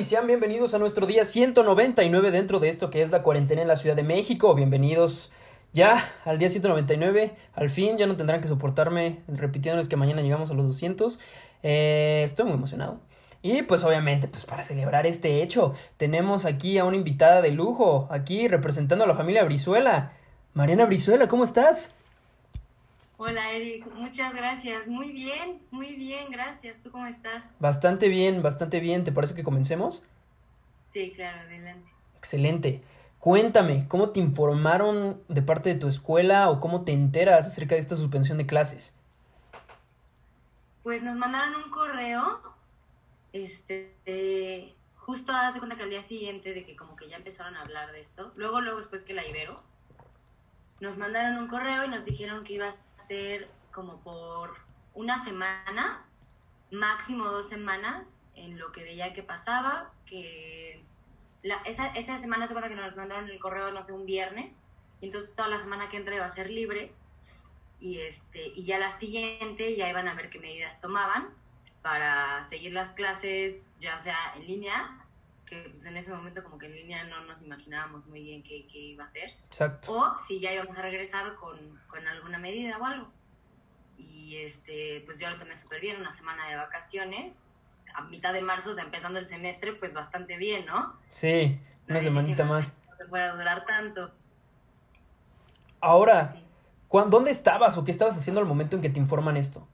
Y sean bienvenidos a nuestro día 199 dentro de esto que es la cuarentena en la Ciudad de México. Bienvenidos ya al día 199. Al fin ya no tendrán que soportarme repitiéndoles que mañana llegamos a los 200. Eh, estoy muy emocionado. Y pues obviamente, pues para celebrar este hecho, tenemos aquí a una invitada de lujo, aquí representando a la familia Brizuela. Mariana Brizuela, ¿cómo estás? Hola Eric, muchas gracias. Muy bien, muy bien, gracias. ¿Tú cómo estás? Bastante bien, bastante bien. ¿Te parece que comencemos? Sí, claro, adelante. Excelente. Cuéntame, ¿cómo te informaron de parte de tu escuela o cómo te enteras acerca de esta suspensión de clases? Pues nos mandaron un correo, este, justo hace cuenta que al día siguiente de que como que ya empezaron a hablar de esto, luego, luego después que la Ibero, nos mandaron un correo y nos dijeron que iba como por una semana, máximo dos semanas, en lo que veía que pasaba, que esa, esa semana se cuenta que nos mandaron el correo, no sé, un viernes, y entonces toda la semana que entra iba a ser libre, y, este, y ya la siguiente ya iban a ver qué medidas tomaban para seguir las clases, ya sea en línea, que pues en ese momento como que en línea no nos imaginábamos muy bien qué, qué iba a ser. Exacto. O si ya íbamos a regresar con, con alguna medida o algo. Y este, pues yo lo tomé súper bien, una semana de vacaciones. A mitad de marzo, o sea, empezando el semestre, pues bastante bien, ¿no? Sí, una semanita más. No se fuera a durar tanto. Ahora, ¿dónde estabas o qué estabas haciendo al momento en que te informan esto?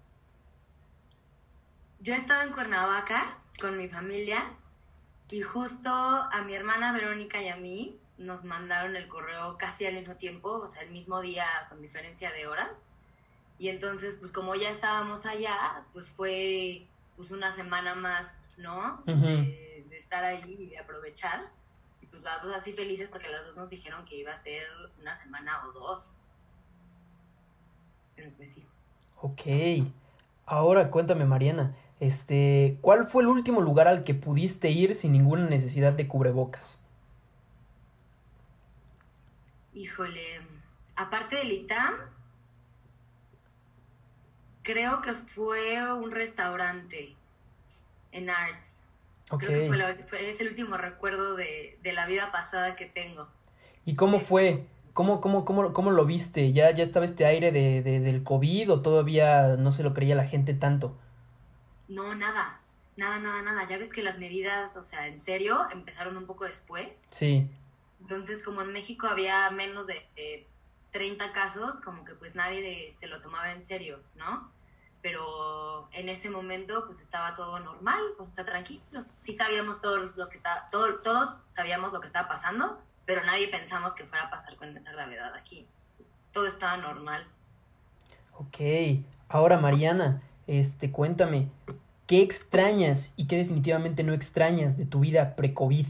Yo estaba en Cuernavaca con mi familia y justo a mi hermana Verónica y a mí nos mandaron el correo casi al mismo tiempo, o sea, el mismo día con diferencia de horas. Y entonces, pues como ya estábamos allá, pues fue pues una semana más, ¿no? de, estar ahí y de aprovechar. Y pues las dos así felices porque las dos nos dijeron que iba a ser una semana o dos. Pero pues sí. Ok. Ahora cuéntame, Mariana. Este, ¿cuál fue el último lugar al que pudiste ir sin ninguna necesidad de cubrebocas? Híjole, aparte del ITAM, creo que fue un restaurante en Arts. Creo que fue, es el último recuerdo de, la vida pasada que tengo. ¿Y cómo fue? ¿Cómo, cómo, cómo, cómo lo viste? ¿Ya, ¿Ya estaba este aire de, de, del COVID o todavía no se lo creía la gente tanto? No, nada, nada, nada, nada. Ya ves que las medidas, o sea, en serio, empezaron un poco después. Sí. Entonces, como en México había menos de 30 casos, como que pues nadie se lo tomaba en serio, ¿no? Pero en ese momento pues estaba todo normal, pues está tranquilo. Sí sabíamos todos los que está, todo, todos sabíamos lo que estaba pasando, pero nadie pensamos que fuera a pasar con esa gravedad aquí. Pues, todo estaba normal. Ok, ahora Mariana, este, cuéntame, ¿qué extrañas y qué definitivamente no extrañas de tu vida pre-COVID?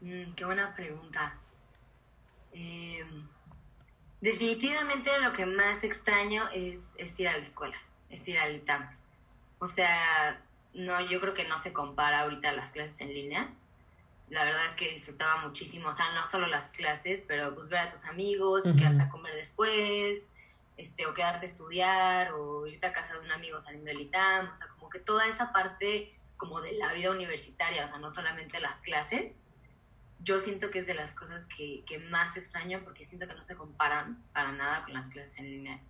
Mm, qué buena pregunta. Em, definitivamente lo que más extraño es, ir a la escuela, es ir al ITAM. O sea, no, yo creo que no se compara ahorita las clases en línea. La verdad es que disfrutaba muchísimo, o sea, no solo las clases, pero pues ver a tus amigos, quedarte a comer después, este, o quedarte a estudiar, o irte a casa de un amigo saliendo del ITAM, o sea, como que toda esa parte como de la vida universitaria, o sea, no solamente las clases, yo siento que es de las cosas que, que más extraño porque siento que no se comparan para nada con las clases en línea.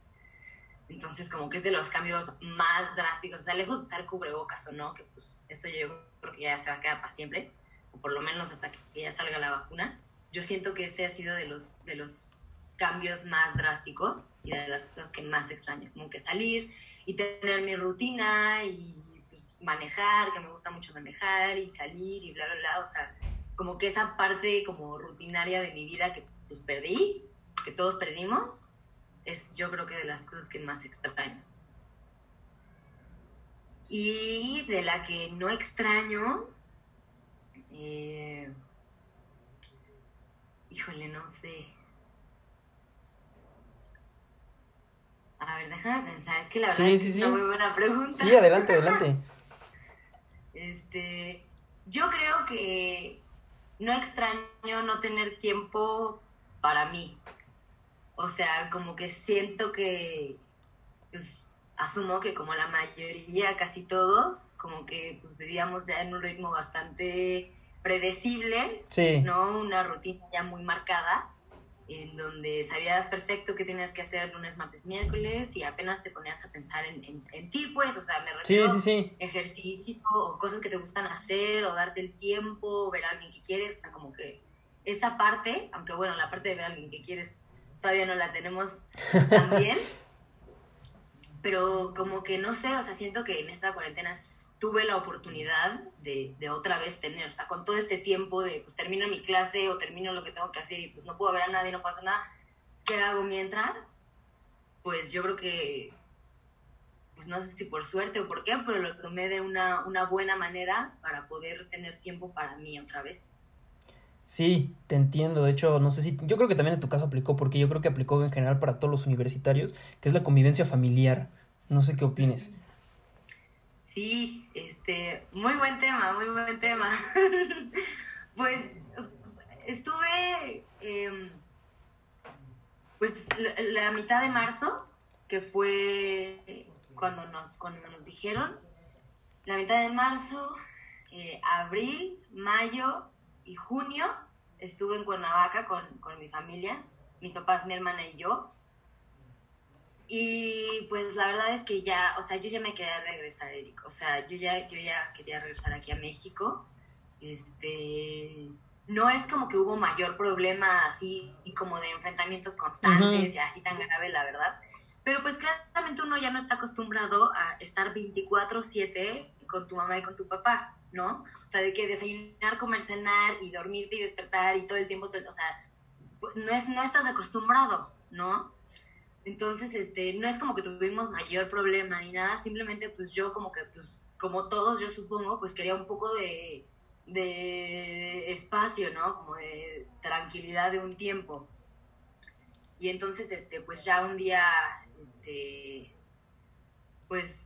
Entonces, como que es de los cambios más drásticos, o sea, lejos de usar cubrebocas o no, que pues eso yo creo que ya se va a quedar para siempre, o por lo menos hasta que ya salga la vacuna. Yo siento que ese ha sido de los, de los cambios más drásticos y de las cosas que más extraño, como que salir y tener mi rutina y pues, manejar, que me gusta mucho manejar y salir y bla, bla, bla, o sea, como que esa parte como rutinaria de mi vida que pues perdí, que todos perdimos, es yo creo que de las cosas que más extraño. Y de la que no extraño, eh, híjole, no sé. A ver, déjame pensar, es que la verdad es una muy buena pregunta. Sí, adelante, adelante. este, yo creo que no extraño no tener tiempo para mí. O sea, como que siento que, pues, asumo que como la mayoría, casi todos, como que pues vivíamos ya en un ritmo bastante predecible, Sí. ¿no? Una rutina ya muy marcada, en donde sabías perfecto qué tenías que hacer lunes, martes, miércoles, y apenas te ponías a pensar en, en, en ti, pues, o sea, me refiero sí, sí. ejercicio o cosas que te gustan hacer o darte el tiempo, ver a alguien que quieres, o sea, como que esa parte, aunque bueno, la parte de ver a alguien que quieres todavía no la tenemos tan bien, pero como que no sé, o sea, siento que en esta cuarentena tuve la oportunidad de, de otra vez tener, o sea, con todo este tiempo de, pues termino mi clase o termino lo que tengo que hacer y pues no puedo ver a nadie, no pasa nada, ¿qué hago mientras? Pues yo creo que pues no sé si por suerte o por qué, pero lo tomé de una, una buena manera para poder tener tiempo para mí otra vez. Sí, te entiendo. De hecho, no sé si. Yo creo que también en tu caso aplicó, porque yo creo que aplicó en general para todos los universitarios, que es la convivencia familiar. No sé qué opines. Sí, este, muy buen tema, muy buen tema. pues estuve, em, pues la, mitad de marzo, que fue cuando nos, cuando nos dijeron, la mitad de marzo, eh, abril, mayo y junio, estuve en Cuernavaca con, con mi familia, mis papás, mi hermana y yo. Y pues la verdad es que ya, o sea, yo ya me quería regresar, Eric. O sea, yo ya, yo ya quería regresar aquí a México. Este, no es como que hubo mayor problema así y como de enfrentamientos constantes y así tan grave, la verdad. Pero pues claramente uno ya no está acostumbrado a estar 24/7 con tu mamá y con tu papá, ¿no? O sea, de que desayunar, comer, cenar y dormirte y despertar y todo el tiempo, todo el- o sea, pues, no, es, no estás acostumbrado, ¿no? Entonces, este, no es como que tuvimos mayor problema ni nada, simplemente pues yo como que, pues, como todos yo supongo, pues quería un poco de, de espacio, ¿no? Como de tranquilidad de un tiempo. Y entonces, este, pues ya un día, este, pues,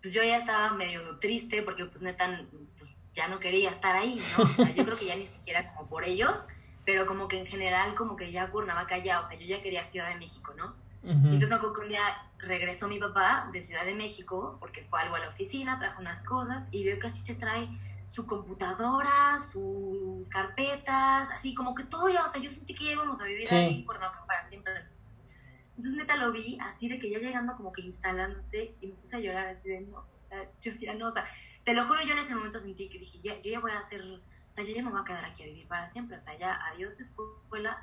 pues yo ya estaba medio triste porque pues neta, pues, ya no quería estar ahí, ¿no? O sea, yo creo que ya ni siquiera como por ellos, pero como que en general como que ya Cuernavaca ya, o sea, yo ya quería Ciudad de México, ¿no? Entonces me acuerdo que un día regresó mi papá de Ciudad de México porque fue algo a la oficina, trajo unas cosas y veo que así se trae su computadora, sus carpetas, así como que todo ya, o sea, yo sentí que íbamos a vivir Sí. ahí en Cuernavaca para siempre. Entonces neta lo vi así de que ya llegando como que instalándose y me puse a llorar así de no, o sea, yo ya no, o sea, te lo juro yo en ese momento sentí que dije, ya, yo ya voy a hacer, o sea, yo ya me voy a quedar aquí a vivir para siempre, o sea, ya adiós escuela,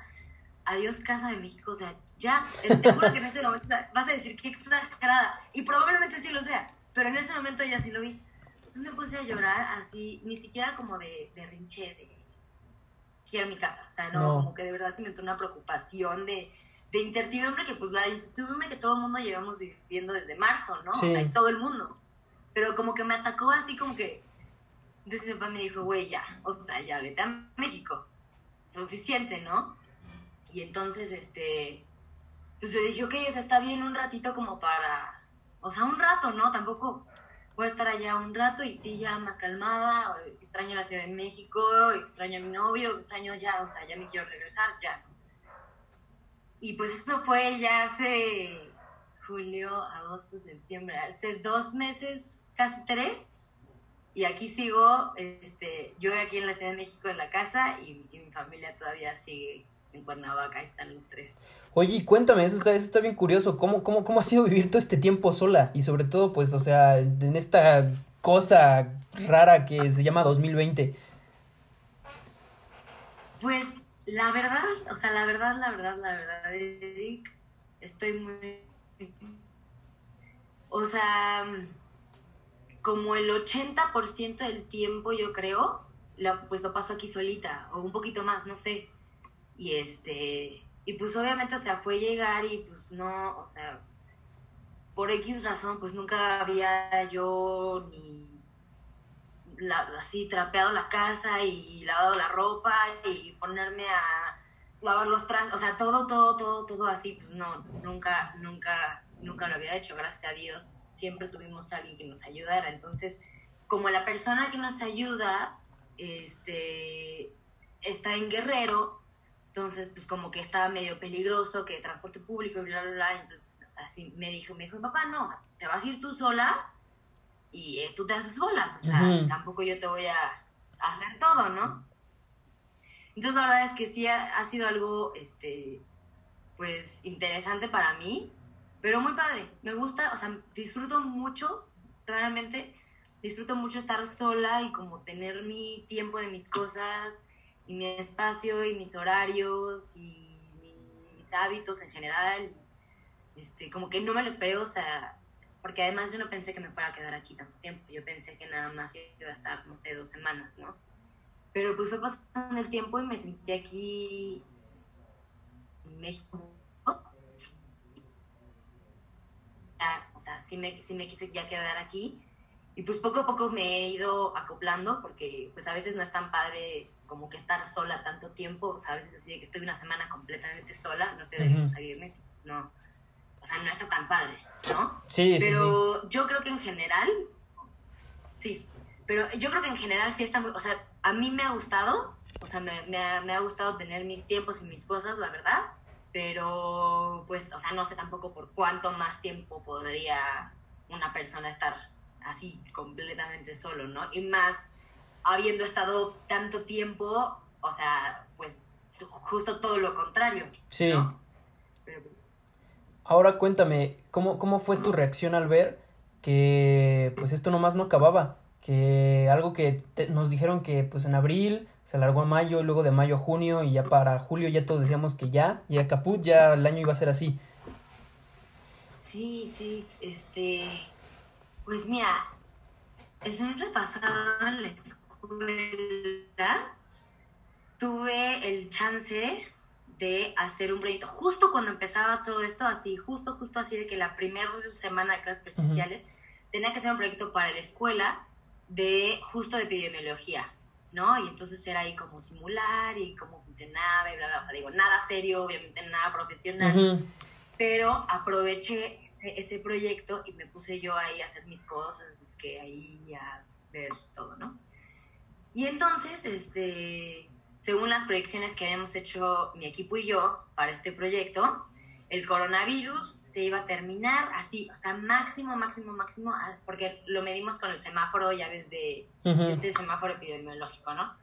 adiós Casa de México, o sea, ya, te, juro que en ese momento vas a decir que exagerada, y probablemente sí lo sea, pero en ese momento yo así lo vi. Entonces me puse a llorar así, ni siquiera como de, de rinche, de quiero mi casa, o sea, no, No. como que de verdad se me entró una preocupación de, de incertidumbre, que pues la incertidumbre que todo el mundo llevamos viviendo desde marzo, ¿no? Sí. O sea, y todo el mundo. Pero como que me atacó así como que, entonces mi papá me dijo, güey, ya, o sea, ya vete a México, suficiente, ¿no? Y entonces, este, pues yo dije, ok, o está bien un ratito como para, o sea, un rato, ¿no? Tampoco voy a estar allá un rato y sí, ya más calmada, extraño la Ciudad de México, extraño a mi novio, extraño ya, o sea, ya me quiero regresar, ya. Y pues eso fue ya hace julio, agosto, septiembre, hace dos meses, casi tres. Y aquí sigo, este, yo aquí en la Ciudad de México en la casa y, y mi familia todavía sigue en Cuernavaca, están los tres. Oye, y cuéntame, eso está, eso está bien curioso. ¿Cómo, cómo, ¿Cómo ha sido vivir todo este tiempo sola? Y sobre todo, pues, o sea, en esta cosa rara que se llama 2020. Pues la verdad, o sea, la verdad, la verdad, la verdad, Eric, estoy muy... O sea, como el 80% del tiempo yo creo, la, pues lo paso aquí solita, o un poquito más, no sé. Y este, y pues obviamente, o sea, fue llegar y pues no, o sea, por X razón, pues nunca había yo ni así trapeado la casa y lavado la ropa y ponerme a lavar los trastes, o sea, todo, todo, todo, todo así, pues no, nunca, nunca, nunca lo había hecho, gracias a Dios, siempre tuvimos a alguien que nos ayudara, entonces, como la persona que nos ayuda, este, está en Guerrero, Entonces, pues como que estaba medio peligroso, que transporte público y bla, bla, bla. Entonces, o sea, sí, me dijo, me dijo, papá, no, o sea, te vas a ir tú sola y eh, tú te haces bolas. O sea, tampoco yo te voy a hacer todo, ¿no? Entonces, la verdad es que sí ha, ha sido algo, este, pues, interesante para mí, pero muy padre. Me gusta, o sea, disfruto mucho, realmente, disfruto mucho estar sola y como tener mi tiempo de mis cosas y mi espacio y mis horarios y mis hábitos en general. Este, como que no me lo esperé, o sea, porque además yo no pensé que me fuera a quedar aquí tanto tiempo. Yo pensé que nada más iba a estar, no sé, dos semanas, ¿no? Pero pues fue pasando el tiempo y me sentí aquí en México. O sea, sí me, sí me quise ya quedar aquí. Y pues poco a poco me he ido acoplando porque pues a veces no es tan padre como que estar sola tanto tiempo. O sea, a veces así de que estoy una semana completamente sola, no sé, de uh a viernes, pues no. O sea, no está tan padre, ¿no? Sí, sí, sí. Pero yo creo que en general, sí, pero yo creo que en general sí está muy, o sea, a mí me ha gustado, o sea, me, me ha, me ha gustado tener mis tiempos y mis cosas, la verdad, pero pues, o sea, no sé tampoco por cuánto más tiempo podría una persona estar así completamente solo, ¿no? Y más habiendo estado tanto tiempo, o sea, pues justo todo lo contrario. Sí. ¿no? Pero, Ahora cuéntame, ¿cómo, ¿cómo fue tu reacción al ver que pues esto nomás no acababa? Que algo que te- nos dijeron que pues en abril se alargó a mayo, luego de mayo a junio y ya para julio ya todos decíamos que ya, ya caput, ya el año iba a ser así. Sí, sí, este, pues mira, el semestre pasado en la escuela tuve el chance de hacer un proyecto justo cuando empezaba todo esto, así, justo, justo así de que la primera semana de clases presenciales tenía que hacer un proyecto para la escuela de justo de epidemiología, ¿no? Y entonces era ahí como simular y cómo funcionaba y bla, bla, o sea, digo, nada serio, obviamente nada profesional pero aproveché ese, ese proyecto y me puse yo ahí a hacer mis cosas, es que ahí a ver todo, ¿no? Y entonces, este, según las proyecciones que habíamos hecho mi equipo y yo para este proyecto, el coronavirus se iba a terminar así, o sea, máximo, máximo, máximo, ah, porque lo medimos con el semáforo, ya ves, de este semáforo epidemiológico, ¿no?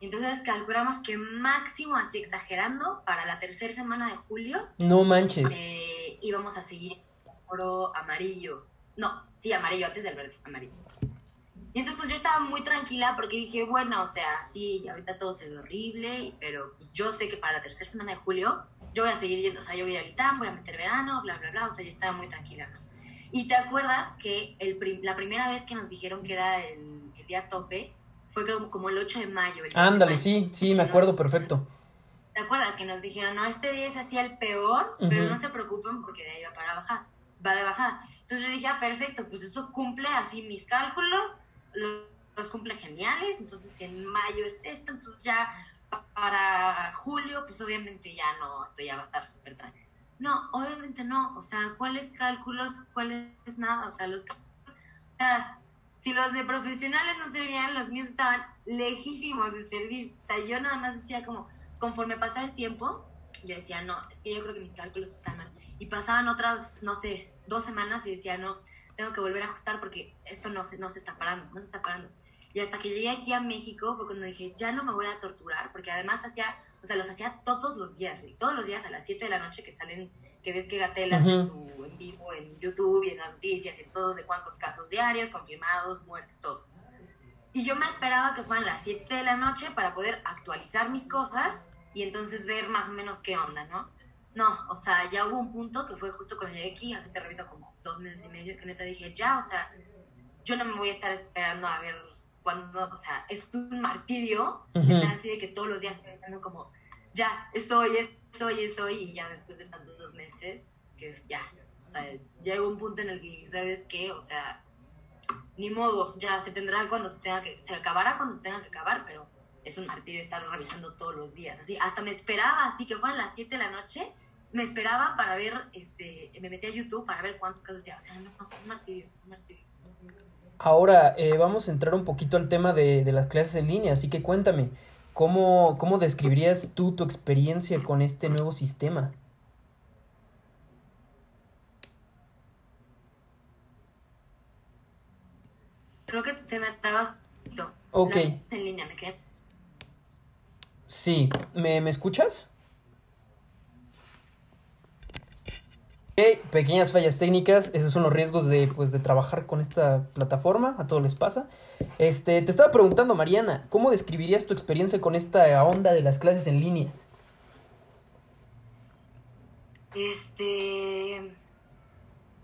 Entonces calculamos que máximo, así exagerando, para la tercera semana de julio No manches. eh, íbamos a seguir el semáforo amarillo. No, sí, amarillo, antes del verde, amarillo. Y entonces pues yo estaba muy tranquila porque dije, bueno, o sea, sí, ahorita todo se ve horrible, pero pues yo sé que para la tercera semana de julio yo voy a seguir yendo, o sea, yo voy a ir al ITAM, voy a meter verano, bla, bla, bla, o sea, yo estaba muy tranquila, ¿no? Y te acuerdas que el prim- la primera vez que nos dijeron que era el, el día tope fue creo como el 8 de mayo. el 8 de Ándale, mayo. sí, sí, me ¿no? acuerdo perfecto. ¿Te acuerdas que nos dijeron, no, este día es así el peor, pero Ujú. no se preocupen porque de ahí va para bajar, va de bajada? Entonces yo dije, ah, perfecto, pues eso cumple así mis cálculos, lo- los cumple geniales, entonces en mayo es esto, entonces ya pa- para julio, pues obviamente ya no, esto ya va a estar súper tranquilo. No, obviamente no, o sea, ¿cuáles cálculos? ¿Cuáles nada? O sea, los sea, si los de profesionales no servían, los míos estaban lejísimos de servir. O sea, yo nada más decía como, conforme pasaba el tiempo, yo decía, no, es que yo creo que mis cálculos están mal. Y pasaban otras, no sé, dos semanas y decía, no, tengo que volver a ajustar porque esto no se, no se está parando, no se está parando. Y hasta que llegué aquí a México fue cuando dije, ya no me voy a torturar, porque además hacía, o sea, los hacía todos los días, todos los días a las 7 de la noche que salen, que ves que Gatel hace Ujú. su en vivo en YouTube y en las noticias y en todo, de cuántos casos diarios, confirmados, muertes, todo. Y yo me esperaba que fueran las 7 de la noche para poder actualizar mis cosas y entonces ver más o menos qué onda, ¿no? No, o sea, ya hubo un punto que fue justo cuando llegué aquí, hace te repito como dos meses y medio, que neta dije, ya, o sea, yo no me voy a estar esperando a ver cuándo, o sea, es un martirio Ujú. estar así de que todos los días pensando como, ya, es hoy, es hoy, es hoy, y ya después de tantos dos meses, que ya, o sea, llegó un punto en el que dije, ¿sabes qué? O sea, ni modo, ya se tendrá cuando se tenga que, se acabará cuando se tenga que acabar, pero es un martirio estar revisando todos los días, así, hasta me esperaba, así que fueran las 7 de la noche, me esperaba para ver, este, me metí a YouTube para ver cuántos casos ya, o sea, no, no, un martirio, un martirio. Ahora eh, vamos a entrar un poquito al tema de, de las clases en línea, así que cuéntame, ¿cómo, ¿cómo describirías tú tu experiencia con este nuevo sistema? Creo que te me trabas. Ok. En línea, ¿me quedé? Sí, ¿me, ¿me escuchas? Ok, pequeñas fallas técnicas, esos son los riesgos de, pues, de trabajar con esta plataforma, a todos les pasa. Este, te estaba preguntando, Mariana, ¿cómo describirías tu experiencia con esta onda de las clases en línea? Este,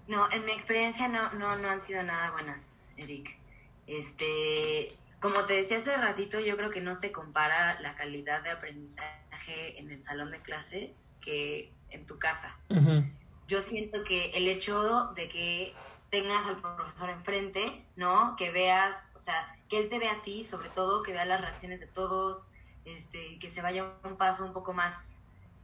no, en mi experiencia no, no, no han sido nada buenas, Eric. Este, como te decía hace ratito, yo creo que no se compara la calidad de aprendizaje en el salón de clases que en tu casa. Ujú, yo siento que el hecho de que tengas al profesor enfrente, ¿no? Que veas, o sea, que él te vea a ti, sobre todo, que vea las reacciones de todos, este, que se vaya un paso un poco más,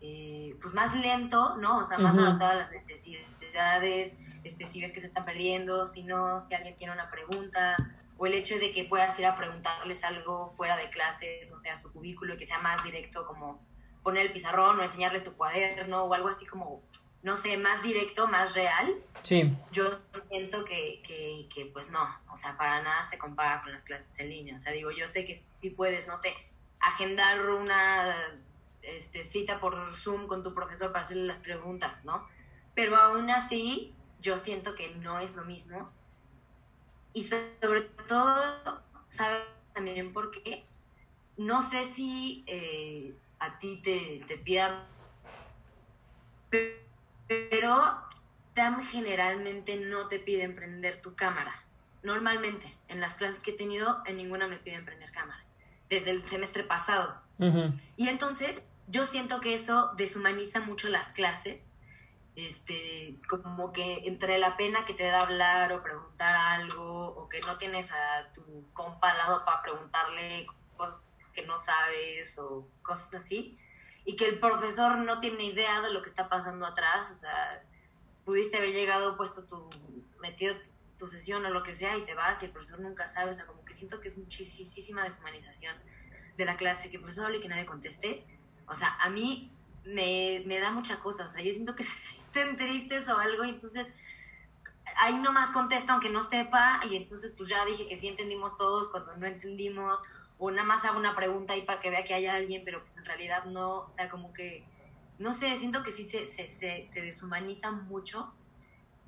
eh, pues más lento, ¿no? O sea, más adaptado a las necesidades, este, si ves que se están perdiendo, si no, si alguien tiene una pregunta, o el hecho de que puedas ir a preguntarles algo fuera de clase, no sé, a su cubículo, y que sea más directo, como poner el pizarrón o enseñarle tu cuaderno o algo así como, no sé, más directo, más real, Sí, yo siento que, que, que, pues no, o sea, para nada se compara con las clases en línea. O sea, digo, yo sé que sí puedes, no sé, agendar una este, cita por Zoom con tu profesor para hacerle las preguntas, ¿no? Pero aún así, yo siento que no es lo mismo. Y sobre todo, ¿sabes también por qué? No sé si eh, a ti te, te pidan, pero TAM generalmente no te piden prender tu cámara. Normalmente, en las clases que he tenido, en ninguna me piden prender cámara. Desde el semestre pasado. ujú, Y entonces, yo siento que eso deshumaniza mucho las clases. Este, como que entre la pena que te da hablar o preguntar algo, o que no tienes a tu compa al lado para preguntarle cosas que no sabes o cosas así, y que el profesor no tiene idea de lo que está pasando atrás, o sea, pudiste haber llegado, puesto tu, metido tu sesión o lo que sea y te vas y el profesor nunca sabe, o sea, como que siento que es muchísima deshumanización de la clase, que el profesor hable y que nadie conteste. O sea, a mí me, me da mucha cosa, o sea, yo siento que se sienten tristes o algo y entonces ahí nomás contesto aunque no sepa y entonces pues ya dije que sí entendimos todos cuando no entendimos o nada más hago una pregunta ahí para que vea que hay alguien, pero pues en realidad no, o sea, como que, no sé, siento que sí se, se, se, se deshumaniza mucho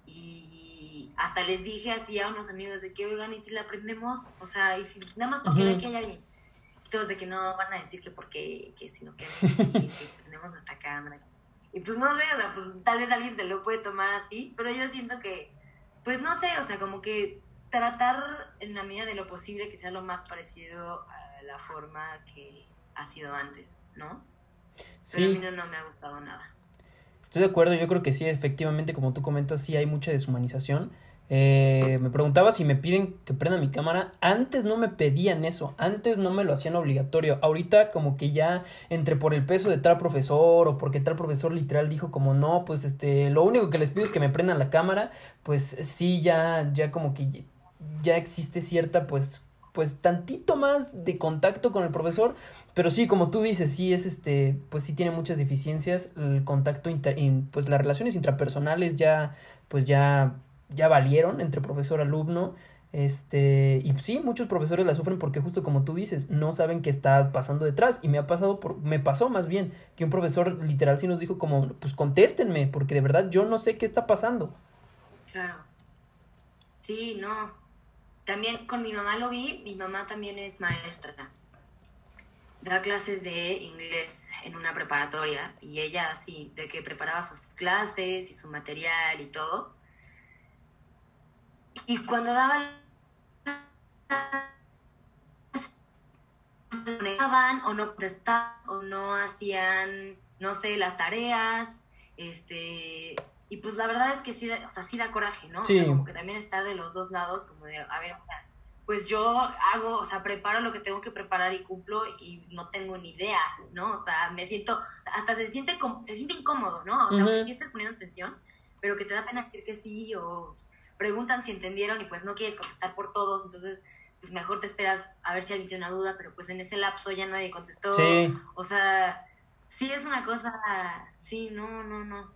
y hasta les dije así a unos amigos de que, oigan, ¿y si la aprendemos? O sea, y si nada más porque Ujú. ve que hay alguien. Todos de que no van a decir que porque, que si no queremos, que, que prendemos nuestra cámara. Y pues no sé, o sea, pues tal vez alguien se lo puede tomar así, pero yo siento que, pues no sé, o sea, como que tratar en la medida de lo posible que sea lo más parecido a la forma que ha sido antes, ¿no? Pero a mí sí. no, no me ha gustado nada. Estoy de acuerdo, yo creo que sí, efectivamente, como tú comentas, sí hay mucha deshumanización. Eh, me preguntaba si me piden que prenda mi cámara. Antes no me pedían eso, antes no me lo hacían obligatorio. Ahorita como que ya entre por el peso de tal profesor o porque tal profesor literal dijo como no, pues este, lo único que les pido es que me prendan la cámara, pues sí, ya, ya como que ya- existe cierta pues pues tantito más de contacto con el profesor, pero sí, como tú dices, sí es este, pues sí tiene muchas deficiencias, el contacto inter, in- pues las relaciones intrapersonales ya, pues ya, ya valieron entre profesor alumno, este, y sí, muchos profesores la sufren porque justo como tú dices, no saben qué está pasando detrás, y me ha pasado por, me pasó más bien, que un profesor literal sí nos dijo como, pues contéstenme, porque de verdad yo no sé qué está pasando. Claro. Sí, no. También con mi mamá lo vi, mi mamá también es maestra. Da clases de inglés en una preparatoria y ella así, de que preparaba sus clases y su material y todo. Y cuando daba conectaban o no contestaban o no hacían, no sé, las tareas, este, y pues la verdad es que sí, da- o sea, sí da coraje, ¿no? O sea, Sí. como que también está de los dos lados, como de, a ver, o sea, pues yo hago, o sea, preparo lo que tengo que preparar y cumplo y no tengo ni idea, ¿no? O sea, me siento, o sea, hasta se siente, se siente incómodo, ¿no? O sea, Ujú. aunque sí estés poniendo atención, pero que te da pena decir que sí o preguntan si entendieron y pues no quieres contestar por todos, entonces pues mejor te esperas a ver si alguien tiene una duda, pero pues en ese lapso ya nadie contestó. Sí. O sea, sí es una cosa, sí, no, no, no.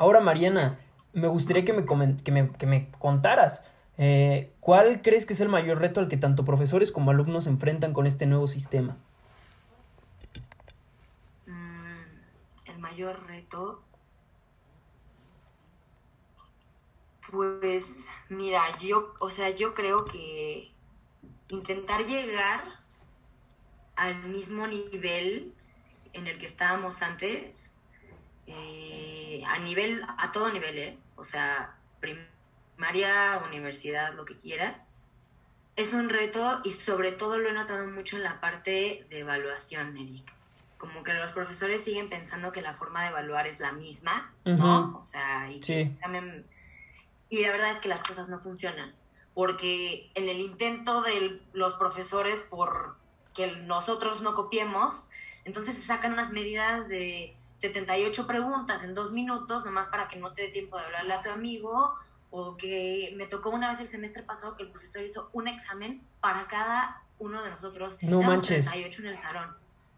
Ahora, Mariana, me gustaría que me, que me, que me contaras. eh, ¿Cuál crees que es el mayor reto al que tanto profesores como alumnos enfrentan con este nuevo sistema? Mm, el mayor reto. Pues mira, yo, o sea, yo creo que intentar llegar al mismo nivel en el que estábamos antes, eh, a nivel, a todo nivel, ¿eh? O sea, primaria, universidad, lo que quieras, es un reto y sobre todo lo he notado mucho en la parte de evaluación, Eric. Como que los profesores siguen pensando que la forma de evaluar es la misma, ¿no? Ujú. O sea, y, Sí. examen- y la verdad es que las cosas no funcionan. Porque en el intento de los profesores por que nosotros no copiemos, entonces se sacan unas medidas de 78 preguntas en dos minutos, nomás para que no te dé tiempo de hablarle a tu amigo, o que me tocó una vez el semestre pasado que el profesor hizo un examen para cada uno de nosotros. No Éramos manches. 38 en el salón.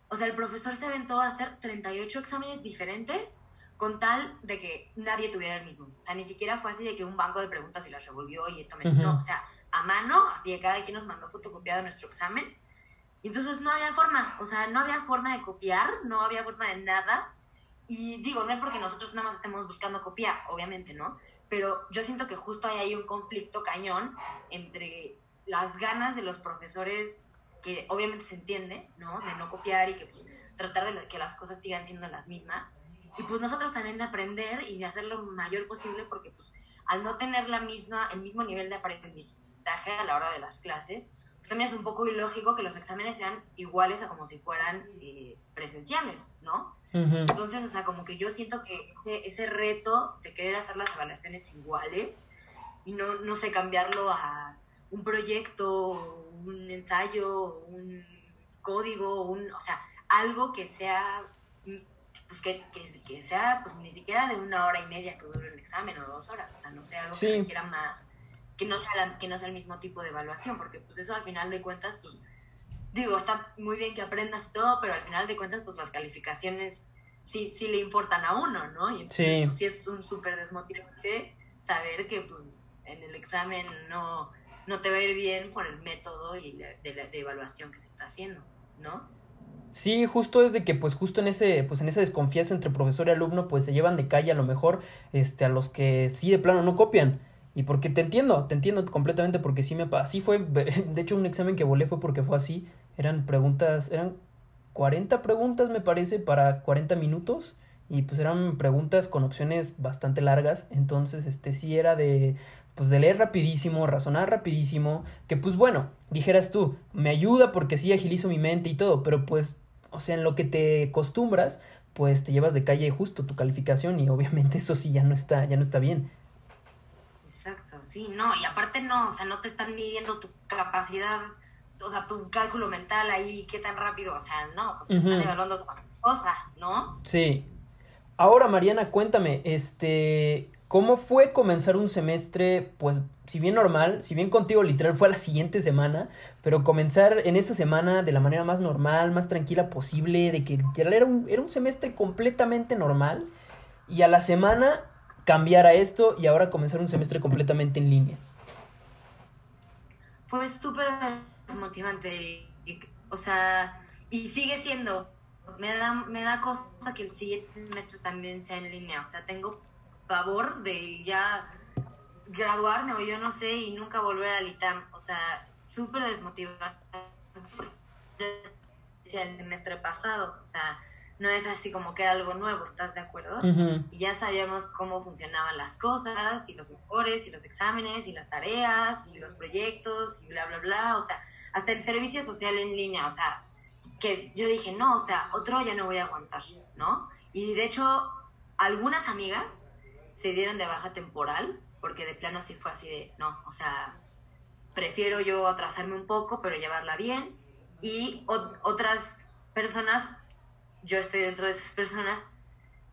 O sea, el profesor se aventó a hacer 38 exámenes diferentes con tal de que nadie tuviera el mismo. O sea, ni siquiera fue así de que un banco de preguntas y las revolvió y tomé. Ujú. No, o sea, a mano, así de cada quien nos mandó fotocopiado nuestro examen. Y entonces no había forma, o sea, no había forma de copiar, no había forma de nada. Y digo, no es porque nosotros nada más estemos buscando copiar, obviamente, ¿no? Pero yo siento que justo ahí hay un conflicto cañón entre las ganas de los profesores, que obviamente se entiende, ¿no? De no copiar y que pues tratar de que las cosas sigan siendo las mismas. Y pues nosotros también de aprender y de hacer lo mayor posible porque pues al no tener la misma, el mismo nivel de aprendizaje a la hora de las clases, también es un poco ilógico que los exámenes sean iguales a como si fueran eh, presenciales, ¿no? Entonces, o sea, como que yo siento que ese, ese reto de querer hacer las evaluaciones iguales y no, no sé, cambiarlo a un proyecto, un ensayo, un código, un, o sea, algo que sea, mm, pues que, que, que sea, pues ni siquiera de una hora y media que dure un examen o dos horas, o sea, no sea algo Sí. que requiera más, que no sea, la- que no sea el mismo tipo de evaluación, porque pues eso al final de cuentas, pues digo, está muy bien que aprendas y todo, pero al final de cuentas, pues las calificaciones sí, sí le importan a uno, ¿no? Y entonces, Sí. pues, sí es un súper desmotivante saber que pues en el examen no, no te va a ir bien por el método y la- de, la- de evaluación que se está haciendo, ¿no? Sí, justo es de que pues justo en ese pues en esa desconfianza entre profesor y alumno pues se llevan de calle a lo mejor este a los que sí de plano no copian. Y porque te entiendo, te entiendo completamente porque sí me así fue, de hecho un examen que volé fue porque fue así, eran preguntas, eran 40 preguntas me parece para 40 minutos. Y pues eran preguntas con opciones bastante largas, entonces este sí era de pues de leer rapidísimo, razonar rapidísimo, que pues bueno, dijeras tú, me ayuda porque sí agilizo mi mente y todo, pero pues o sea, en lo que te acostumbras, pues te llevas de calle justo tu calificación. Y obviamente eso sí ya no está ya no está bien. Exacto, sí, no, y aparte no, o sea, no te están midiendo tu capacidad, o sea, tu cálculo mental ahí, qué tan rápido, o sea, no, pues te Ujú. están evaluando otra cosa, ¿no? Sí. Ahora, Mariana, cuéntame, este, ¿cómo fue comenzar un semestre, pues, si bien normal, si bien contigo literal fue a la siguiente semana, pero comenzar en esa semana de la manera más normal, más tranquila posible, de que literal era un, era un semestre completamente normal, y a la semana cambiar a esto y ahora comenzar un semestre completamente en línea? Pues súper desmotivante, o sea, y sigue siendo, me da, me da cosa que el siguiente semestre también sea en línea, o sea, tengo pavor de ya graduarme o yo no sé y nunca volver al ITAM, o sea, súper desmotivante. El semestre pasado, o sea, no es así como que era algo nuevo, ¿estás de acuerdo? Y ya sabíamos cómo funcionaban las cosas, y los mejores, y los exámenes, y las tareas, y los proyectos, y bla, bla, bla, o sea, hasta el servicio social en línea, o sea, que yo dije, no, o sea, otro ya no voy a aguantar, ¿no? Y de hecho, algunas amigas se dieron de baja temporal, porque de plano sí fue así de, no, o sea, prefiero yo atrasarme un poco, pero llevarla bien, y ot- otras personas, yo estoy dentro de esas personas,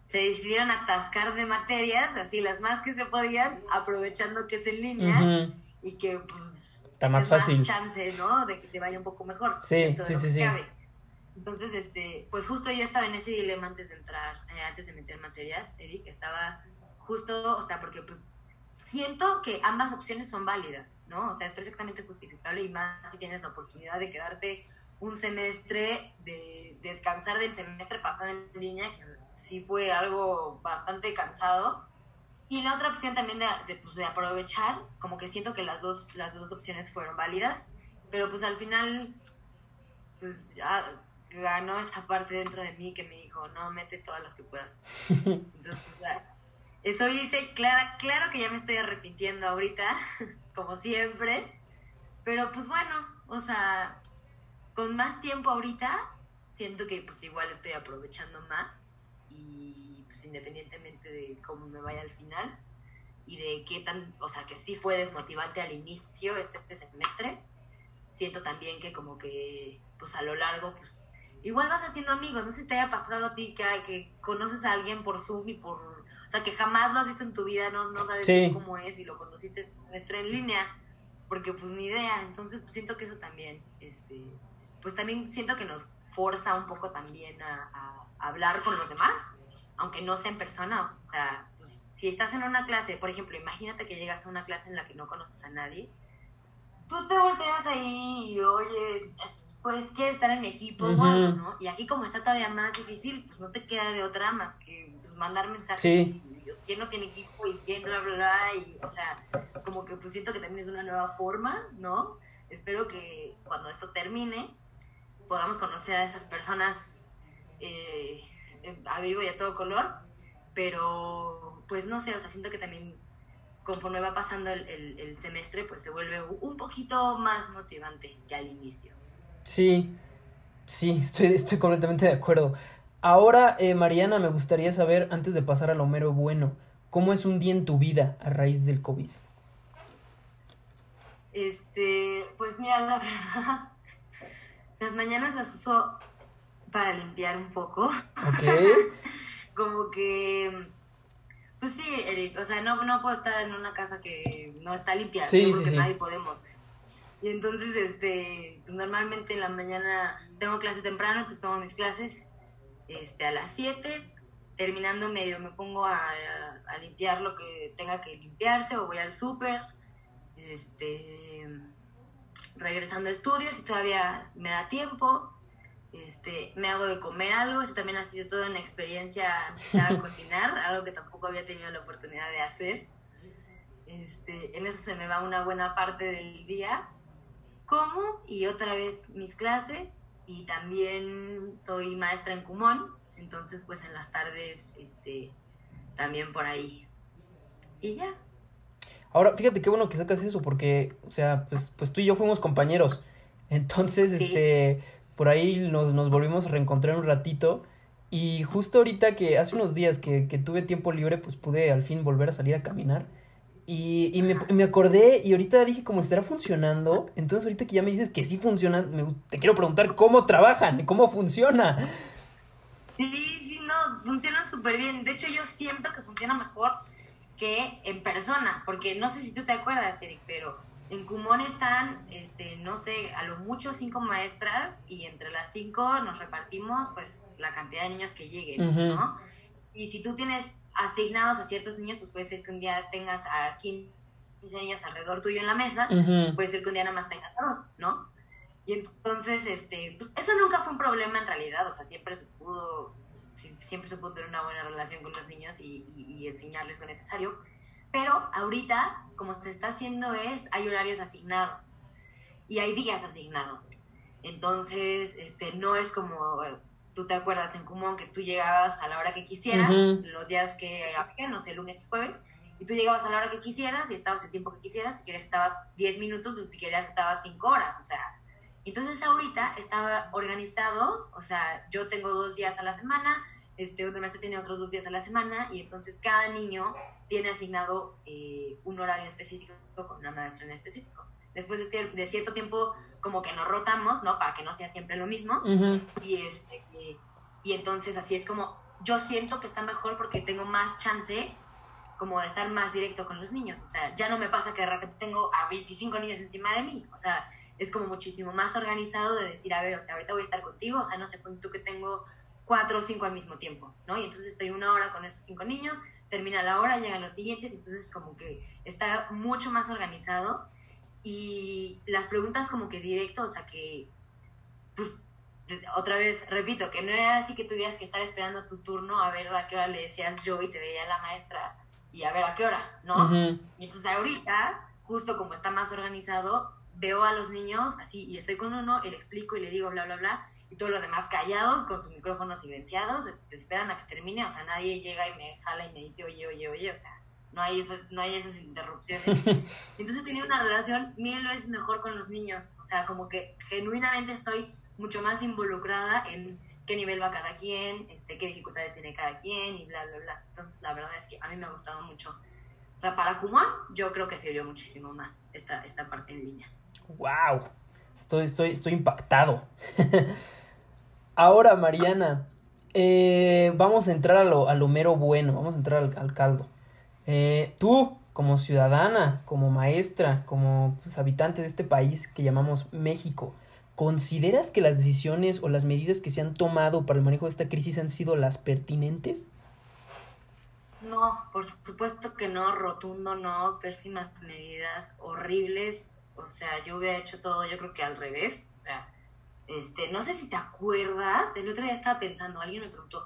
se decidieron atascar de materias, así las más que se podían, aprovechando que es en línea Ujú. y que pues Está más fácil. Más chance, ¿no? De que te vaya un poco mejor. Sí, sí, sí, sí. Entonces, este, pues justo yo estaba en ese dilema antes de entrar, eh, antes de meter materias, Eric, estaba justo, o sea, porque pues siento que ambas opciones son válidas, ¿no? O sea, es perfectamente justificable y más si tienes la oportunidad de quedarte un semestre, de descansar del semestre pasado en línea, que sí fue algo bastante cansado. Y la otra opción también de, pues, de aprovechar, como que siento que las dos, las dos opciones fueron válidas, pero pues al final, pues ya ganó esa parte dentro de mí que me dijo, no, mete todas las que puedas. Entonces, o sea, eso hice, claro, claro que ya me estoy arrepintiendo ahorita, como siempre, pero pues bueno, o sea, con más tiempo ahorita, siento que pues igual estoy aprovechando más y pues independientemente de cómo me vaya al final y de qué tan, o sea, que sí fue desmotivante al inicio este, este semestre, siento también que como que pues a lo largo pues igual vas haciendo amigos, no sé si te haya pasado a ti que, que conoces a alguien por Zoom y por o sea, que jamás lo has visto en tu vida, no, no sabes cómo es y lo conociste semestre en línea, porque pues ni idea. Entonces, pues siento que eso también, este, pues también siento que nos forza un poco también a, hablar con los demás, aunque no sea en persona. O sea, pues si estás en una clase, por ejemplo, imagínate que llegas a una clase en la que no conoces a nadie, pues te volteas ahí y oye, pues quieres estar en mi equipo, ¿no? Y aquí como está todavía más difícil, pues no te queda de otra más que mandar mensajes. Sí. quién no tiene equipo y quién bla, bla, bla. Y, o sea, como que pues siento que también es una nueva forma, ¿no? Espero que cuando esto termine podamos conocer a esas personas eh, a vivo y a todo color. Pero, pues no sé, o sea, siento que también conforme va pasando el, el semestre, pues se vuelve un poquito más motivante que al inicio. Sí, sí, estoy, estoy completamente de acuerdo. Ahora, eh, Mariana, me gustaría saber, antes de pasar al Homero Bueno, ¿cómo es un día en tu vida a raíz del COVID? Este, pues mira, la verdad, las mañanas las uso para limpiar un poco. Ok. Como que, pues sí, Eric, o sea, no, no puedo estar en una casa que no está limpia. Sí, sí, sí. nadie podemos. Y entonces, este, pues normalmente en la mañana tengo clase temprano, pues tomo mis clases este, a las 7, terminando medio me pongo a, limpiar lo que tenga que limpiarse o voy al súper, este, regresando a estudios y todavía me da tiempo, este, me hago de comer algo, eso también ha sido toda una experiencia empezar a cocinar, algo que tampoco había tenido la oportunidad de hacer. Este, en eso se me va una buena parte del día. Como y otra vez mis clases y también soy maestra en Cumón, entonces pues en las tardes este, también por ahí. Y ya. Ahora, fíjate qué bueno que sacas eso, porque, o sea, pues, pues tú y yo fuimos compañeros. Entonces, este, por ahí nos, nos volvimos a reencontrar un ratito. Y justo ahorita que hace unos días que, que tuve tiempo libre, pues pude al fin volver a salir a caminar. Y, y me, me, acordé y ahorita dije cómo estará funcionando. Entonces ahorita que ya me dices que sí funciona, me, te quiero preguntar cómo trabajan, cómo funciona. Sí, sí, no, funcionan súper bien. De hecho yo siento que funciona mejor que en persona, porque no sé si tú te acuerdas, Eric, pero en Cumón están, este, no sé, a lo mucho cinco maestras y entre las cinco nos repartimos pues la cantidad de niños que lleguen, ¿no? Y si tú tienes asignados a ciertos niños, pues puede ser que un día tengas a 15 niños alrededor tuyo en la mesa, puede ser que un día nada más tengas a dos, ¿no? Y entonces, este, pues eso nunca fue un problema en realidad, o sea, siempre se pudo, siempre se pudo tener una buena relación con los niños y, y enseñarles lo necesario, pero ahorita, como se está haciendo es, hay horarios asignados y hay días asignados. Entonces, este, no es como tú te acuerdas en Cumón que tú llegabas a la hora que quisieras, los días que no sé, lunes y jueves, y tú llegabas a la hora que quisieras y estabas el tiempo que quisieras, si querías estabas 10 minutos o si querías estabas 5 horas, o sea. Entonces ahorita estaba organizado, o sea, yo tengo dos días a la semana, este otro maestro tiene otros dos días a la semana y entonces cada niño tiene asignado eh, un horario específico con una maestra en específico. Después de, de, cierto tiempo como que nos rotamos, ¿no? Para que no sea siempre lo mismo. Y este y entonces así es como yo siento que está mejor porque tengo más chance como de estar más directo con los niños. O sea, ya no me pasa que de repente tengo a 25 niños encima de mí. O sea, es como muchísimo más organizado de decir, a ver, o sea, ahorita voy a estar contigo, o sea, no sé, tú que tengo cuatro o cinco al mismo tiempo, ¿no? Y entonces estoy una hora con esos cinco niños, termina la hora, llegan los siguientes, entonces como que está mucho más organizado y las preguntas como que directo, o sea, que, pues, otra vez, repito, que no era así que tuvieras que estar esperando tu turno a ver a qué hora le decías yo y te veía la maestra y a ver a qué hora, ¿no? Y entonces ahorita, justo como está más organizado, veo a los niños así y estoy con uno y le explico y le digo bla, bla, bla, y todos los demás callados, con sus micrófonos silenciados, se esperan a que termine, o sea, nadie llega y me jala y me dice, oye, oye, oye, o sea, no hay, no hay esas interrupciones. Entonces tenía una relación mil veces mejor con los niños, o sea, como que genuinamente estoy mucho más involucrada en qué nivel va cada quien, este, qué dificultades tiene cada quien y bla, bla, bla. Entonces, la verdad es que a mí me ha gustado mucho. O sea, para Kumon, yo creo que sirvió muchísimo más esta, esta parte en línea. ¡Wow! Estoy, estoy, estoy impactado. Ahora, Mariana, eh, vamos a entrar a lo, a lo, mero bueno, vamos a entrar al, caldo. Eh, tú, como ciudadana, como maestra, como pues, habitante de este país que llamamos México, ¿consideras que las decisiones o las medidas que se han tomado para el manejo de esta crisis han sido las pertinentes? No, por supuesto que no, rotundo no, pésimas medidas, horribles, o sea, yo hubiera hecho todo, yo creo que al revés. O sea, este, no sé si te acuerdas, el otro día estaba pensando, alguien me preguntó,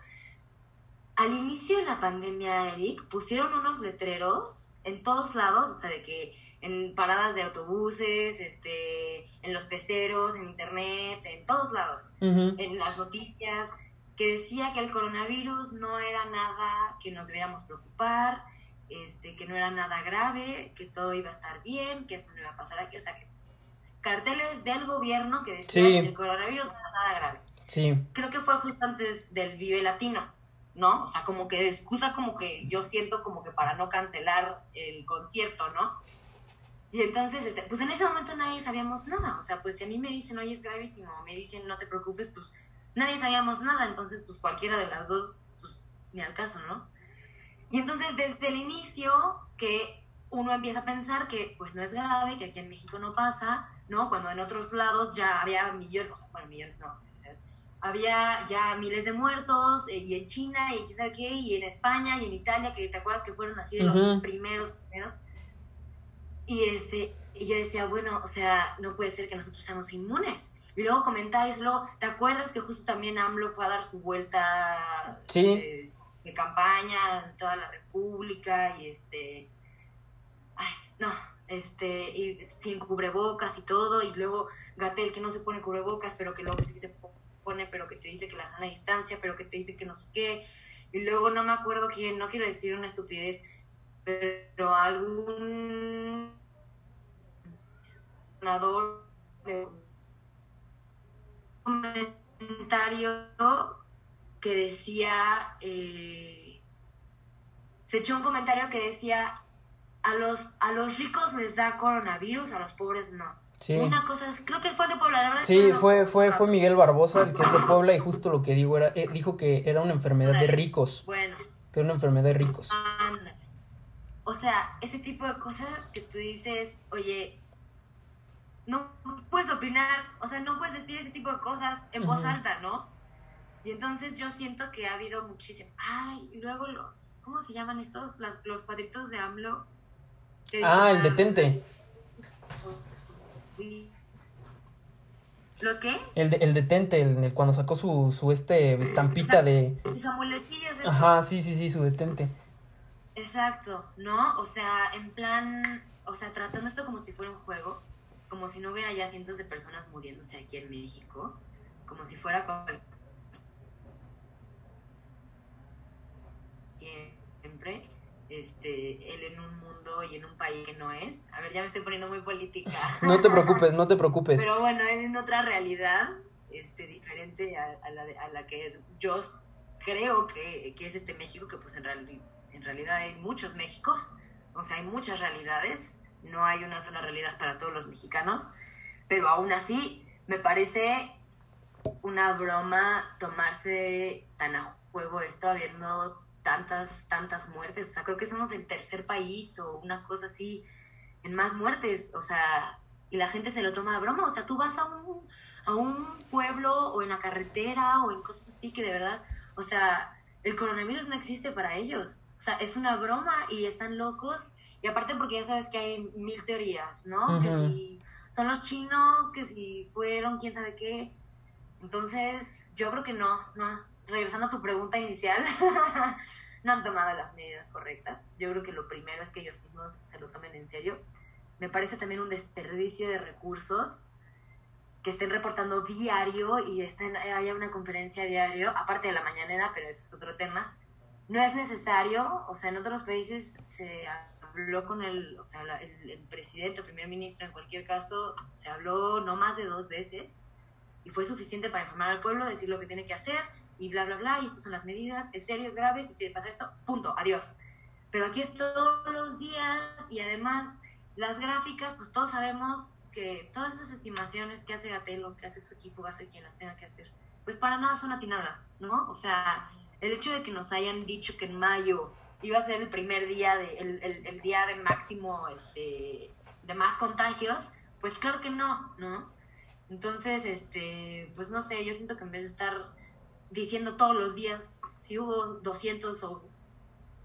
al inicio de la pandemia, Eric, pusieron unos letreros en todos lados, o sea, de que en paradas de autobuses, este, en los peceros, en internet, en todos lados, en las noticias, que decía que el coronavirus no era nada que nos debiéramos preocupar, este, que no era nada grave, que todo iba a estar bien, que eso no iba a pasar aquí. O sea, carteles del gobierno que decían que el coronavirus no era nada grave. Sí. Creo que fue justo antes del Vive Latino, ¿no? O sea, como que de excusa, como que yo siento como que para no cancelar el concierto, ¿no? Y entonces, este, pues en ese momento nadie sabíamos nada. O sea, pues si a mí me dicen, oye, es gravísimo, me dicen, no te preocupes, pues nadie sabíamos nada. Entonces, pues cualquiera de las dos, pues ni al caso, ¿no? Y entonces desde el inicio que uno empieza a pensar que pues no es grave, que aquí en México no pasa, ¿no? Cuando en otros lados ya había millones, o sea, bueno, millones no, había ya miles de muertos, eh, y en China, y quién sabe qué, y en España, y en Italia, que te acuerdas que fueron así de los primeros, primeros. Y, este, y yo decía, bueno, o sea, no puede ser que nosotros seamos inmunes. Y luego comentarios, luego, ¿te acuerdas que justo también AMLO fue a dar su vuelta? Sí. Eh, de campaña en toda la República y este, ay, no, este, y sin cubrebocas y todo, y luego Gatel que no se pone cubrebocas, pero que luego sí se pone, pero que te dice que la sana distancia, pero que te dice que no sé qué, y luego no me acuerdo quién, no quiero decir una estupidez, pero algún de comentario que decía, eh, se echó un comentario que decía, a los, a los ricos les da coronavirus, a los pobres no. Sí. Una cosa, creo que fue de Puebla, la verdad. Sí, fue, fue, fue Miguel Barbosa, el que es de Puebla, y justo lo que digo era, eh, dijo que era una enfermedad de ricos. Bueno. Que era una enfermedad de ricos. O sea, ese tipo de cosas que tú dices, oye, no puedes opinar, o sea, no puedes decir ese tipo de cosas en voz alta, ¿no? Y entonces yo siento que ha habido muchísimo. Ay, y luego los. ¿Cómo se llaman estos? los cuadritos de AMLO. Ah, el detente. ¿Los qué? El, el detente, el, cuando sacó su, su este estampita de. Sus amuletillos. Ajá, sí, sí, sí, su detente. Exacto, ¿no? O sea, en plan. O sea, tratando esto como si fuera un juego. Como si no hubiera ya cientos de personas muriéndose aquí en México. Como si fuera siempre, este, él en un mundo y en un país que no es. A ver, ya me estoy poniendo muy política. No te preocupes, no te preocupes. Pero bueno, él en otra realidad, este, diferente a, la, a la que yo creo que, que, es este México, que pues en, en realidad hay muchos Méxicos, o sea, hay muchas realidades, no hay una sola realidad para todos los mexicanos, pero aún así me parece una broma tomarse tan a juego esto habiendo tantas, tantas muertes. O sea, creo que somos el tercer país o una cosa así en más muertes. O sea, y la gente se lo toma de broma. O sea, tú vas a un, a un pueblo o en la carretera o en cosas así que de verdad, o sea, el coronavirus no existe para ellos. O sea, es una broma y están locos. Y aparte porque ya sabes que hay mil teorías, ¿no? Que si son los chinos, que si fueron, quién sabe qué. Entonces, yo creo que no, no. Regresando a tu pregunta inicial, no han tomado las medidas correctas. Yo creo que lo primero es que ellos mismos se lo tomen en serio. Me parece también un desperdicio de recursos que estén reportando diario y estén, haya una conferencia diario, aparte de la mañanera, pero eso es otro tema. No es necesario, o sea, en otros países se habló con el, o sea, el, presidente o primer ministro, en cualquier caso, se habló no más de dos veces y fue suficiente para informar al pueblo, decir lo que tiene que hacer y bla, bla, bla, y estas son las medidas, es serio, es grave, si te pasa esto, punto, adiós. Pero aquí es todos los días y además las gráficas, pues todos sabemos que todas esas estimaciones que hace Gatelo, que hace su equipo, hace quien las tenga que hacer, pues para nada son atinadas, ¿no? O sea, el hecho de que nos hayan dicho que en mayo iba a ser el primer día, de, el, el, día de máximo, este, de más contagios, pues claro que no, ¿no? Entonces, este, pues no sé, yo siento que en vez de estar diciendo todos los días si hubo 200 o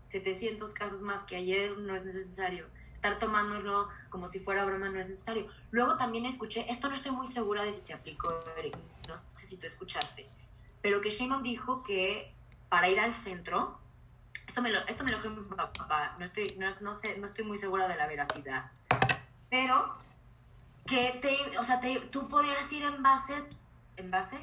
700 casos más que ayer, no es necesario estar tomándolo como si fuera broma no es necesario. Luego también escuché, esto no estoy muy segura de si se aplicó, Eric, no sé si tú escuchaste, pero que Sheinbaum dijo que para ir al centro, esto me lo, esto me lo dijo mi papá, no estoy, no, no, sé, no estoy muy segura de la veracidad, pero que te, o sea, te, tú podías ir en base, en base,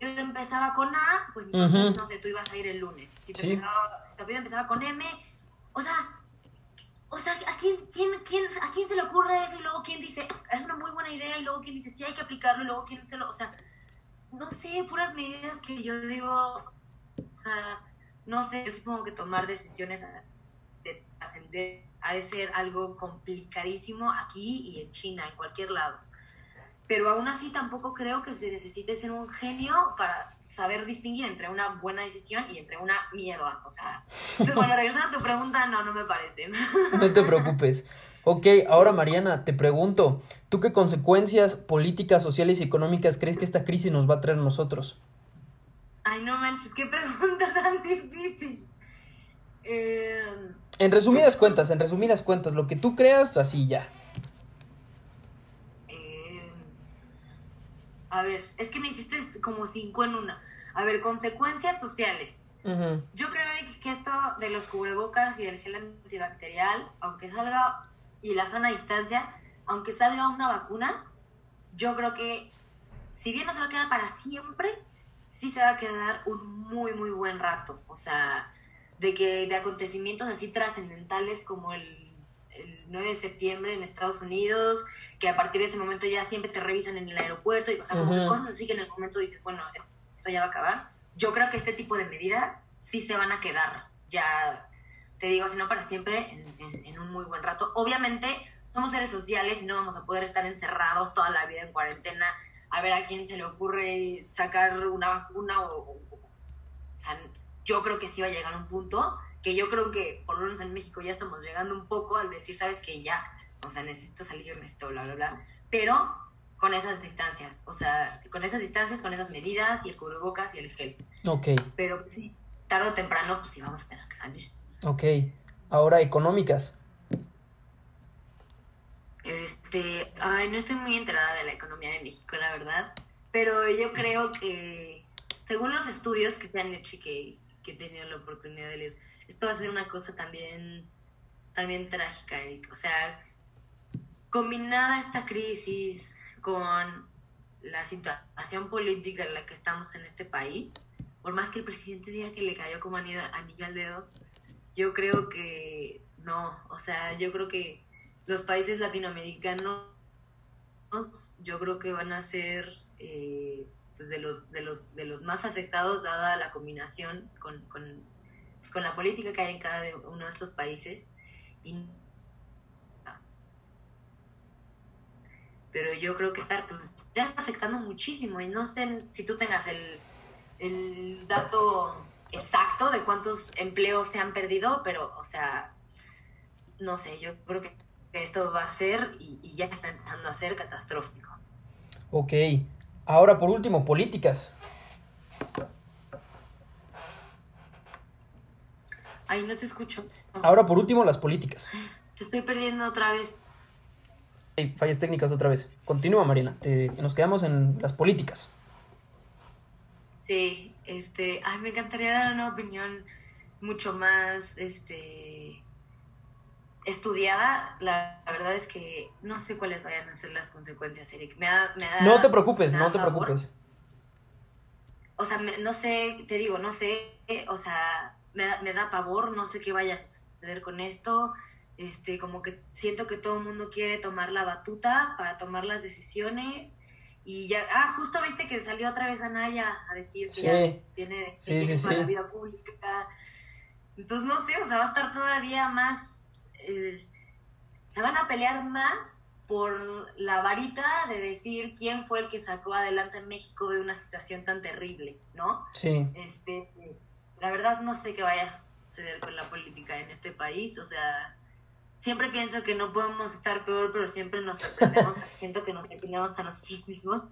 empezaba con A, pues entonces, no sé, tú ibas a ir el lunes. Si, te empezaba, si tu empezaba con M, o sea, o sea, ¿a quién, quién, quién, ¿a quién se le ocurre eso? Y luego quién dice, es una muy buena idea, y luego quién dice, sí, hay que aplicarlo, y luego quién se lo, o sea, no sé, puras medidas que yo digo, o sea, no sé, yo supongo que tomar decisiones de ascender ha de ser algo complicadísimo aquí y en China, en cualquier lado pero aún así tampoco creo que se necesite ser un genio para saber distinguir entre una buena decisión y entre una mierda. O sea, entonces, bueno, regresando a tu pregunta, no, no me parece. No te preocupes. Ok, ahora Mariana, te pregunto, ¿tú qué consecuencias políticas, sociales y económicas crees que esta crisis nos va a traer a nosotros? Ay, no manches, qué pregunta tan difícil. Eh, en resumidas cuentas, en resumidas cuentas, lo que tú creas, así ya. A ver, es que me hiciste como cinco en una. A ver, consecuencias sociales. Yo creo que esto de los cubrebocas y del gel antibacterial, aunque salga, y la sana distancia, aunque salga una vacuna, yo creo que si bien no se va a quedar para siempre, sí se va a quedar un muy, muy buen rato. O sea, de que de acontecimientos así trascendentales como el el 9 de septiembre en Estados Unidos, que a partir de ese momento ya siempre te revisan en el aeropuerto, y o sea, como cosas así que en el momento dices, bueno, esto ya va a acabar. Yo creo que este tipo de medidas sí se van a quedar, ya te digo, si no para siempre, en, un muy buen rato. Obviamente, somos seres sociales y no vamos a poder estar encerrados toda la vida en cuarentena a ver a quién se le ocurre sacar una vacuna o, o sea, yo creo que sí va a llegar a un punto que yo creo que por lo menos en México ya estamos llegando un poco al decir, sabes que ya, o sea, necesito salir, necesito bla, bla, bla, pero con esas distancias, o sea, con esas distancias, con esas medidas y el cubrebocas y el gel. Ok. Pero pues, sí, tarde o temprano, pues sí vamos a tener que salir. Ok. Ahora, económicas. Este, ay, no estoy muy enterada de la economía de México, la verdad, pero yo creo que, según los estudios que se han hecho y que, que he tenido la oportunidad de leer, esto va a ser una cosa también, también trágica, O sea, combinada esta crisis con la situación política en la que estamos en este país, por más que el presidente diga que le cayó como anillo, anillo al dedo, yo creo que no, o sea, yo creo que los países latinoamericanos, yo creo que van a ser eh, pues de los de los de los más afectados dada la combinación con pues, con la política que hay en cada uno de estos países. pero yo creo que pues, ya está afectando muchísimo y no sé si tú tengas el, dato exacto de cuántos empleos se han perdido, pero, o sea, no sé, yo creo que esto va a ser y, y ya está empezando a ser catastrófico. Ok, ahora por último, políticas. Ay, no te escucho. Ahora por último, las políticas. Te estoy perdiendo otra vez. Hey, fallas técnicas otra vez. Continúa, Marina. nos quedamos en las políticas. Sí, este, ay, me encantaría dar una opinión mucho más, este, estudiada. La, verdad es que no sé cuáles vayan a ser las consecuencias, Eric. Me da, me da, no te preocupes, no te preocupes. O sea, no sé, te digo, no sé, o sea, me me da pavor, no sé qué vaya a suceder con esto este, como que siento que todo el mundo quiere tomar la batuta para tomar las decisiones. Y ya, ah, justo viste que salió otra vez Anaya a decir que ya viene, sí, la vida pública. Entonces, no sé, o sea, va a estar todavía más. Eh, se van a pelear más por la varita de decir quién fue el que sacó adelante a México de una situación tan terrible, ¿no? Sí. Este, la verdad, no sé qué vaya a suceder con la política en este país, o sea siempre pienso que no podemos estar peor, pero siempre nos sorprendemos, siento que nos sorprendemos a nosotros mismos.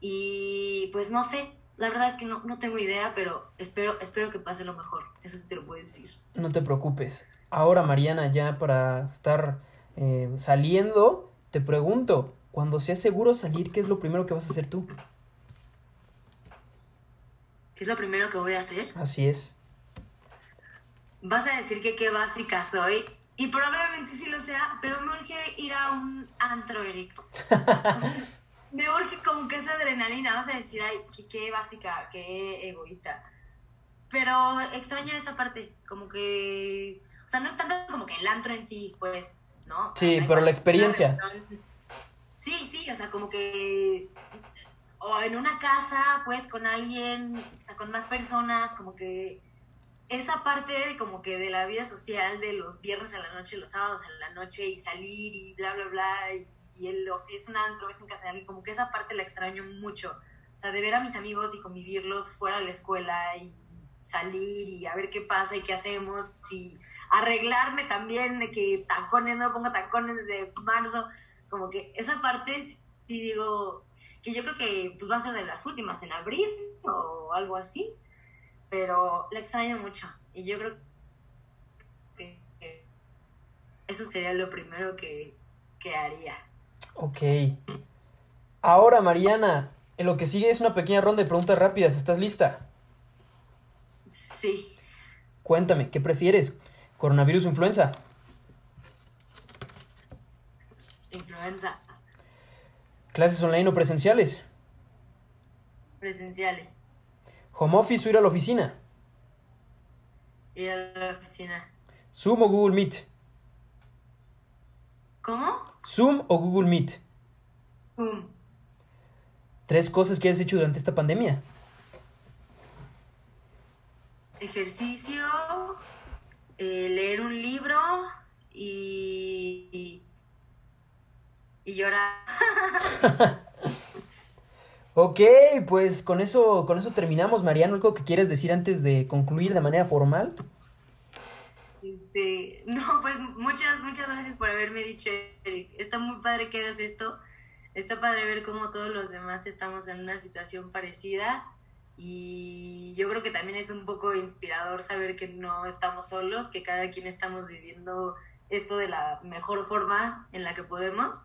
Y pues no sé, la verdad es que no, no, tengo idea, pero espero, espero que pase lo mejor, eso sí te lo puedo decir. No te preocupes. Ahora, Mariana, ya para estar eh, saliendo, te pregunto, cuando seas seguro salir, ¿qué es lo primero que vas a hacer tú? ¿Qué es lo primero que voy a hacer? Así es. Vas a decir que qué básica soy y probablemente sí lo sea, pero me urge ir a un antro, Eric. me urge como que esa adrenalina, vas a decir, ay, qué, básica, qué egoísta. Pero extraño esa parte, como que, o sea, no es tanto como que el antro en sí, pues, ¿no? sí, pero la experiencia. Sí, sí, o sea, como que, o en una casa, pues, con alguien, o sea, con más personas, como que esa parte de como que de la vida social de los viernes a la noche, los sábados a la noche y salir y bla, bla, bla, y, el, o si es un antro, es en casa de alguien, como que esa parte la extraño mucho. O sea, de ver a mis amigos y convivirlos fuera de la escuela y salir y a ver qué pasa y qué hacemos, y arreglarme también de que tacones, no pongo tacones desde marzo, como que esa parte sí digo que yo creo que pues va a ser de las últimas en abril o algo así pero la extraño mucho y yo creo que, eso sería lo primero que, que haría. Ok. Ahora, Mariana, en lo que sigue es una pequeña ronda de preguntas rápidas. ¿Estás lista? Sí. Cuéntame, ¿qué prefieres? ¿Coronavirus o influenza? Influenza. ¿Clases online o presenciales? Presenciales. ¿Home office o ir a la oficina? Ir a la oficina. ¿Zoom o Google Meet? ¿Cómo? ¿Zoom o Google Meet? Zoom. ¿Tres cosas que has hecho durante esta pandemia? Ejercicio, eh, leer un libro y, y llorar. Ok, pues con eso, con eso terminamos, Mariano. ¿Algo que quieres decir antes de concluir de manera formal? Este, no, pues muchas, muchas gracias por haberme dicho, Eric. Está muy padre que hagas esto. Está padre ver cómo todos los demás estamos en una situación parecida. Y yo creo que también es un poco inspirador saber que no estamos solos, que cada quien estamos viviendo esto de la mejor forma en la que podemos.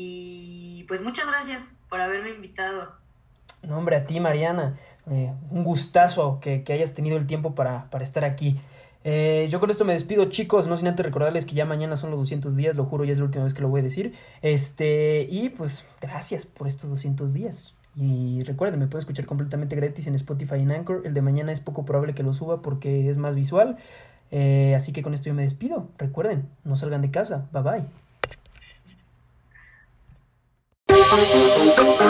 Y pues muchas gracias por haberme invitado. No, hombre, a ti, Mariana. Eh, un gustazo que, hayas tenido el tiempo para, estar aquí. Eh, yo con esto me despido, chicos, no sin antes recordarles que ya mañana son los 200 días, lo juro, ya es la última vez que lo voy a decir. Este, y pues gracias por estos 200 días. Y recuerden, me pueden escuchar completamente gratis en Spotify y en Anchor. El de mañana es poco probable que lo suba porque es más visual. Eh, así que con esto yo me despido. Recuerden, no salgan de casa. Bye bye. Huh.